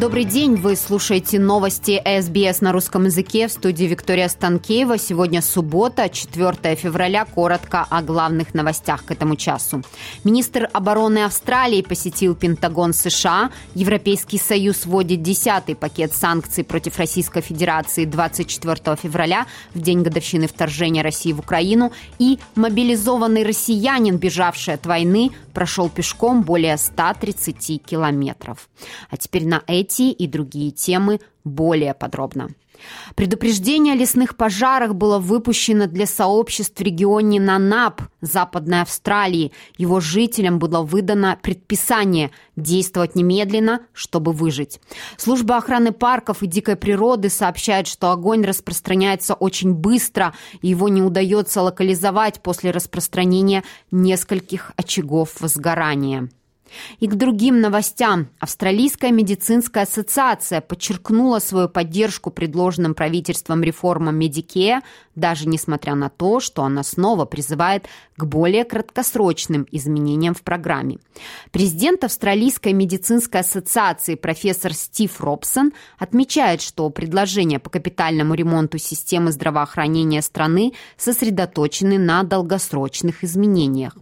Добрый день, вы слушаете новости СБС на русском языке в студии Виктория Станкеева. Сегодня суббота, 4 февраля. Коротко о главных новостях к этому часу. Министр обороны Австралии посетил Пентагон США. Европейский Союз вводит 10 пакет санкций против Российской Федерации 24 февраля, в день годовщины вторжения России в Украину. И мобилизованный россиянин, бежавший от войны, прошел пешком более 130 километров. А теперь на эти эти и другие темы более подробно. Предупреждение о лесных пожарах было выпущено для сообществ в регионе Нанап, Западной Австралии. Его жителям было выдано предписание действовать немедленно, чтобы выжить. Служба охраны парков и дикой природы сообщает, что огонь распространяется очень быстро, и его не удается локализовать после распространения нескольких очагов возгорания. И к другим новостям. Австралийская медицинская ассоциация подчеркнула свою поддержку предложенным правительством реформам Медикея, даже несмотря на то, что она снова призывает к более краткосрочным изменениям в программе. Президент Австралийской медицинской ассоциации профессор Стив Робсон отмечает, что предложения по капитальному ремонту системы здравоохранения страны сосредоточены на долгосрочных изменениях.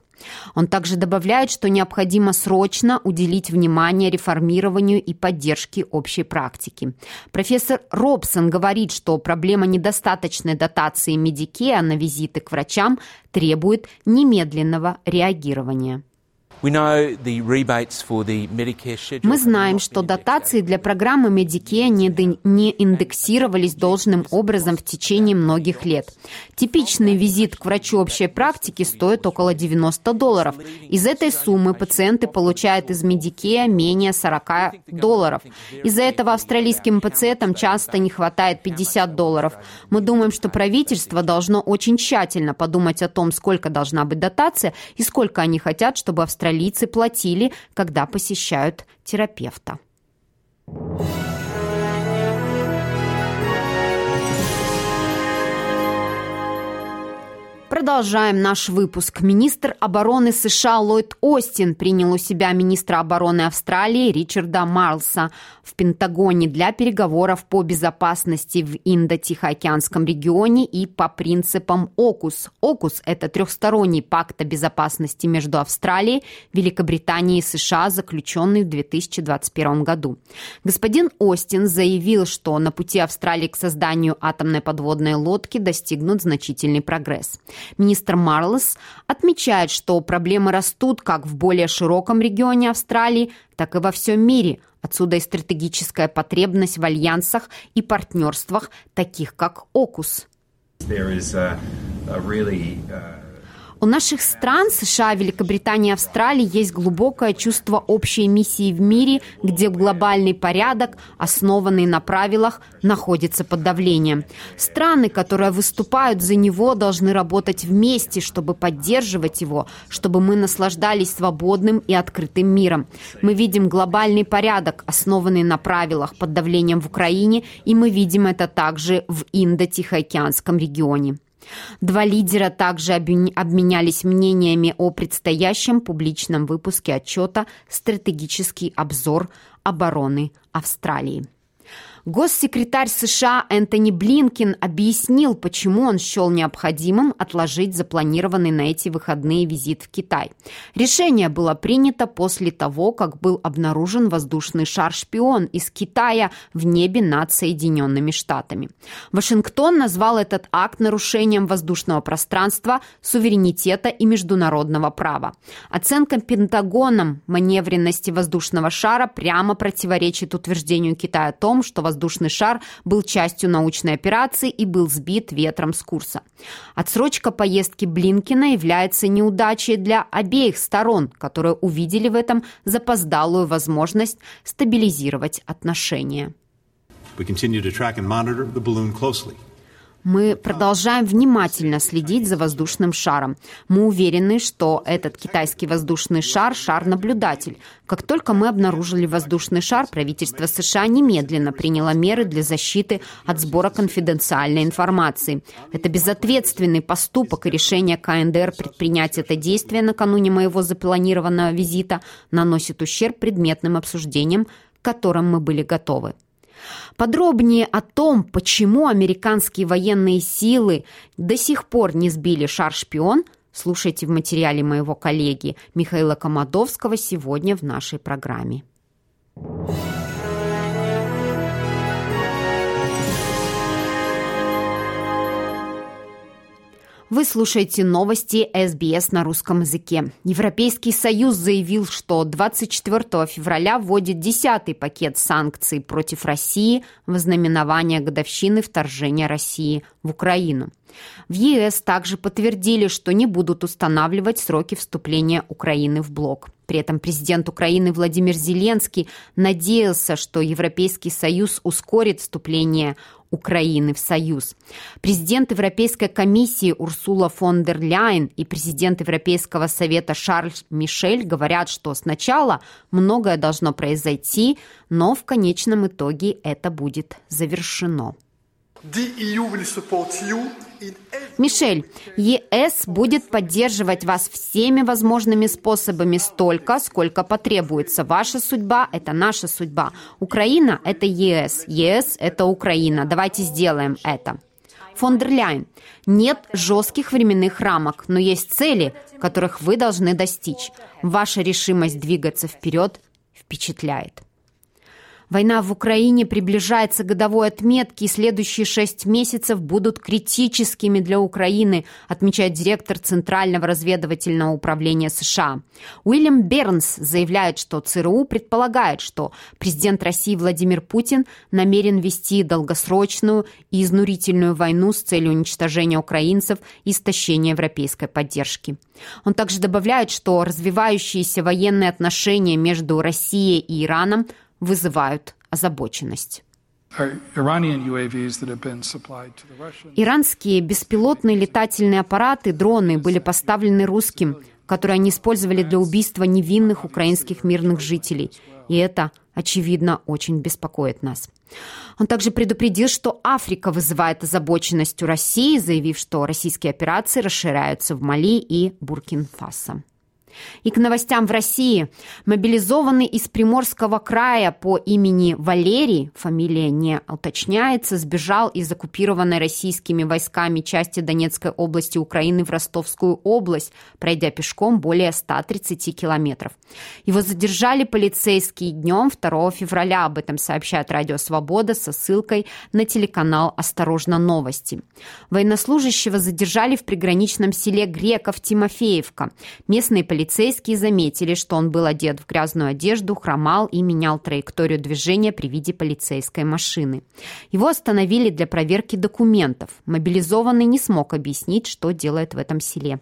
Он также добавляет, что необходимо срочно уделить внимание реформированию и поддержке общей практики. Профессор Робсон говорит, что проблема недостаточной дотации Медикея на визиты к врачам требует немедленного реагирования. Мы знаем, что дотации для программы Medicare не индексировались должным образом в течение многих лет. Типичный визит к врачу общей практики стоит около 90 долларов. Из этой суммы пациенты получают из Medicare менее 40 долларов. Из-за этого австралийским пациентам часто не хватает 50 долларов. Мы думаем, что правительство должно очень тщательно подумать о том, сколько должна быть дотация и сколько они хотят, чтобы австралийские австралийцы платили, когда посещают терапевта. Продолжаем наш выпуск. Министр обороны США Ллойд Остин принял у себя министра обороны Австралии Ричарда Марлса в Пентагоне для переговоров по безопасности в Индо-Тихоокеанском регионе и по принципам ОКУС. ОКУС – это трехсторонний пакт о безопасности между Австралией, Великобританией и США, заключенный в 2021 году. Господин Остин заявил, что на пути Австралии к созданию атомной подводной лодки достигнут значительный прогресс. Министр Марлес отмечает, что проблемы растут как в более широком регионе Австралии, так и во всем мире. Отсюда и стратегическая потребность в альянсах и партнерствах, таких как ОКУС. There is a, a really, uh... У наших стран, США, Великобритании Австралии, есть глубокое чувство общей миссии в мире, где глобальный порядок, основанный на правилах, находится под давлением. Страны, которые выступают за него, должны работать вместе, чтобы поддерживать его, чтобы мы наслаждались свободным и открытым миром. Мы видим глобальный порядок, основанный на правилах под давлением в Украине, и мы видим это также в Индо-Тихоокеанском регионе. Два лидера также обменялись мнениями о предстоящем публичном выпуске отчета «Стратегический обзор обороны Австралии». Госсекретарь США Энтони Блинкин объяснил, почему он счел необходимым отложить запланированный на эти выходные визит в Китай. Решение было принято после того, как был обнаружен воздушный шар-шпион из Китая в небе над Соединенными Штатами. Вашингтон назвал этот акт нарушением воздушного пространства, суверенитета и международного права. Оценка Пентагоном маневренности воздушного шара прямо противоречит утверждению Китая о том, что воздушный воздушный шар был частью научной операции и был сбит ветром с курса. Отсрочка поездки Блинкина является неудачей для обеих сторон, которые увидели в этом запоздалую возможность стабилизировать отношения. We continue to track and monitor the balloon closely. Мы продолжаем внимательно следить за воздушным шаром. Мы уверены, что этот китайский воздушный шар – шар-наблюдатель. Как только мы обнаружили воздушный шар, правительство США немедленно приняло меры для защиты от сбора конфиденциальной информации. Это безответственный поступок и решение КНДР предпринять это действие накануне моего запланированного визита наносит ущерб предметным обсуждениям, к которым мы были готовы. Подробнее о том, почему американские военные силы до сих пор не сбили шар-шпион, слушайте в материале моего коллеги Михаила Комадовского сегодня в нашей программе. Вы слушаете новости СБС на русском языке. Европейский Союз заявил, что 24 февраля вводит 10-й пакет санкций против России в знаменование годовщины вторжения России в Украину. В ЕС также подтвердили, что не будут устанавливать сроки вступления Украины в блок. При этом президент Украины Владимир Зеленский надеялся, что Европейский Союз ускорит вступление Украины в Союз. Президент Европейской комиссии Урсула фон дер Ляйен и президент Европейского совета Шарль Мишель говорят, что сначала многое должно произойти, но в конечном итоге это будет завершено. Мишель, ЕС будет поддерживать вас всеми возможными способами столько, сколько потребуется. Ваша судьба – это наша судьба. Украина – это ЕС. ЕС – это Украина. Давайте сделаем это. Фон дер Ляйн, нет жестких временных рамок, но есть цели, которых вы должны достичь. Ваша решимость двигаться вперед впечатляет. Война в Украине приближается к годовой отметке, и следующие шесть месяцев будут критическими для Украины, отмечает директор Центрального разведывательного управления США. Уильям Бернс заявляет, что ЦРУ предполагает, что президент России Владимир Путин намерен вести долгосрочную и изнурительную войну с целью уничтожения украинцев и истощения европейской поддержки. Он также добавляет, что развивающиеся военные отношения между Россией и Ираном – вызывают озабоченность. Иранские беспилотные летательные аппараты, дроны были поставлены русским, которые они использовали для убийства невинных украинских мирных жителей. И это, очевидно, очень беспокоит нас. Он также предупредил, что Африка вызывает озабоченность у России, заявив, что российские операции расширяются в Мали и Буркин-Фасо. И к новостям в России. Мобилизованный из Приморского края по имени Валерий, фамилия не уточняется, сбежал из оккупированной российскими войсками части Донецкой области Украины в Ростовскую область, пройдя пешком более 130 километров. Его задержали полицейские днем 2 февраля. Об этом сообщает Радио Свобода со ссылкой на телеканал «Осторожно, новости». Военнослужащего задержали в приграничном селе Греков-Тимофеевка. Местные полицейские Полицейские заметили, что он был одет в грязную одежду, хромал и менял траекторию движения при виде полицейской машины. Его остановили для проверки документов. Мобилизованный не смог объяснить, что делает в этом селе.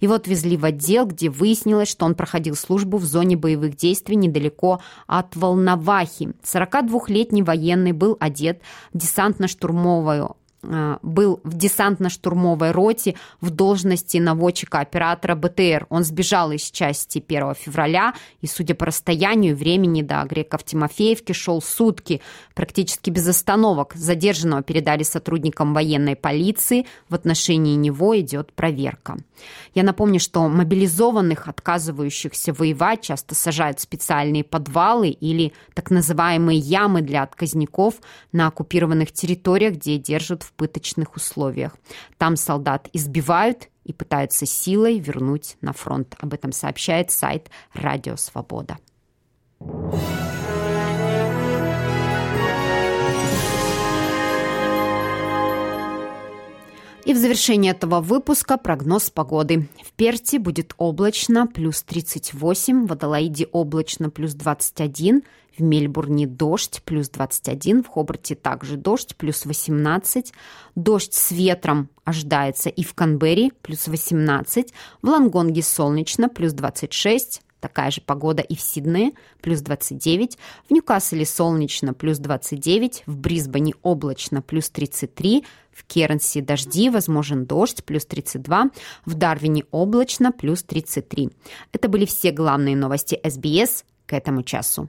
Его отвезли в отдел, где выяснилось, что он проходил службу в зоне боевых действий недалеко от Волновахи. 42-летний военный был одет в десантно-штурмовую был в десантно-штурмовой роте в должности наводчика-оператора БТР. Он сбежал из части 1 февраля и, судя по расстоянию времени до Греков Тимофеевки, шел сутки, практически без остановок. Задержанного передали сотрудникам военной полиции. В отношении него идет проверка. Я напомню, что мобилизованных, отказывающихся воевать, часто сажают в специальные подвалы или так называемые ямы для отказников на оккупированных территориях, где держат в пыточных условиях. Там солдат избивают и пытаются силой вернуть на фронт. Об этом сообщает сайт «Радио Свобода». И в завершении этого выпуска прогноз погоды. В Перте будет облачно, плюс 38, в Адалаиде облачно, плюс 21, в Мельбурне дождь, плюс 21. В Хобарте также дождь, плюс 18. Дождь с ветром ожидается и в Канберре, плюс 18. В Лангонге солнечно, плюс 26. Такая же погода и в Сиднее, плюс 29, в Ньюкасселе солнечно, плюс 29, в Брисбене облачно, плюс 33, в Кернсе дожди, возможен дождь, плюс 32, в Дарвине облачно, плюс 33. Это были все главные новости СБС к этому часу.